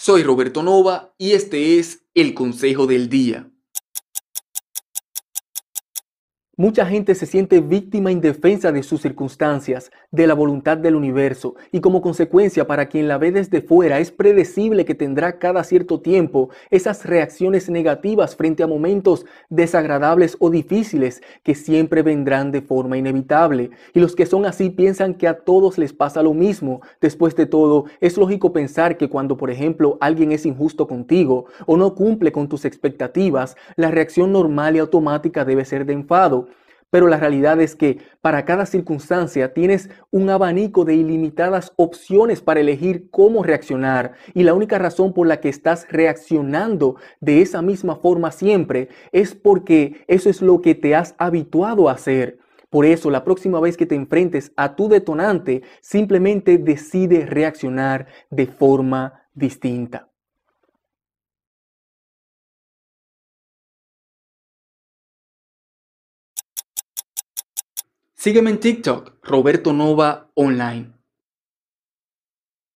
Soy Roberto Nova y este es el Consejo del Día. Mucha gente se siente víctima indefensa de sus circunstancias, de la voluntad del universo, y como consecuencia para quien la ve desde fuera es predecible que tendrá cada cierto tiempo esas reacciones negativas frente a momentos desagradables o difíciles que siempre vendrán de forma inevitable. Y los que son así piensan que a todos les pasa lo mismo. Después de todo, es lógico pensar que cuando, por ejemplo, alguien es injusto contigo o no cumple con tus expectativas, la reacción normal y automática debe ser de enfado. Pero la realidad es que para cada circunstancia tienes un abanico de ilimitadas opciones para elegir cómo reaccionar. Y la única razón por la que estás reaccionando de esa misma forma siempre es porque eso es lo que te has habituado a hacer. Por eso, la próxima vez que te enfrentes a tu detonante, simplemente decide reaccionar de forma distinta. Sígueme en TikTok, Roberto Nova Online.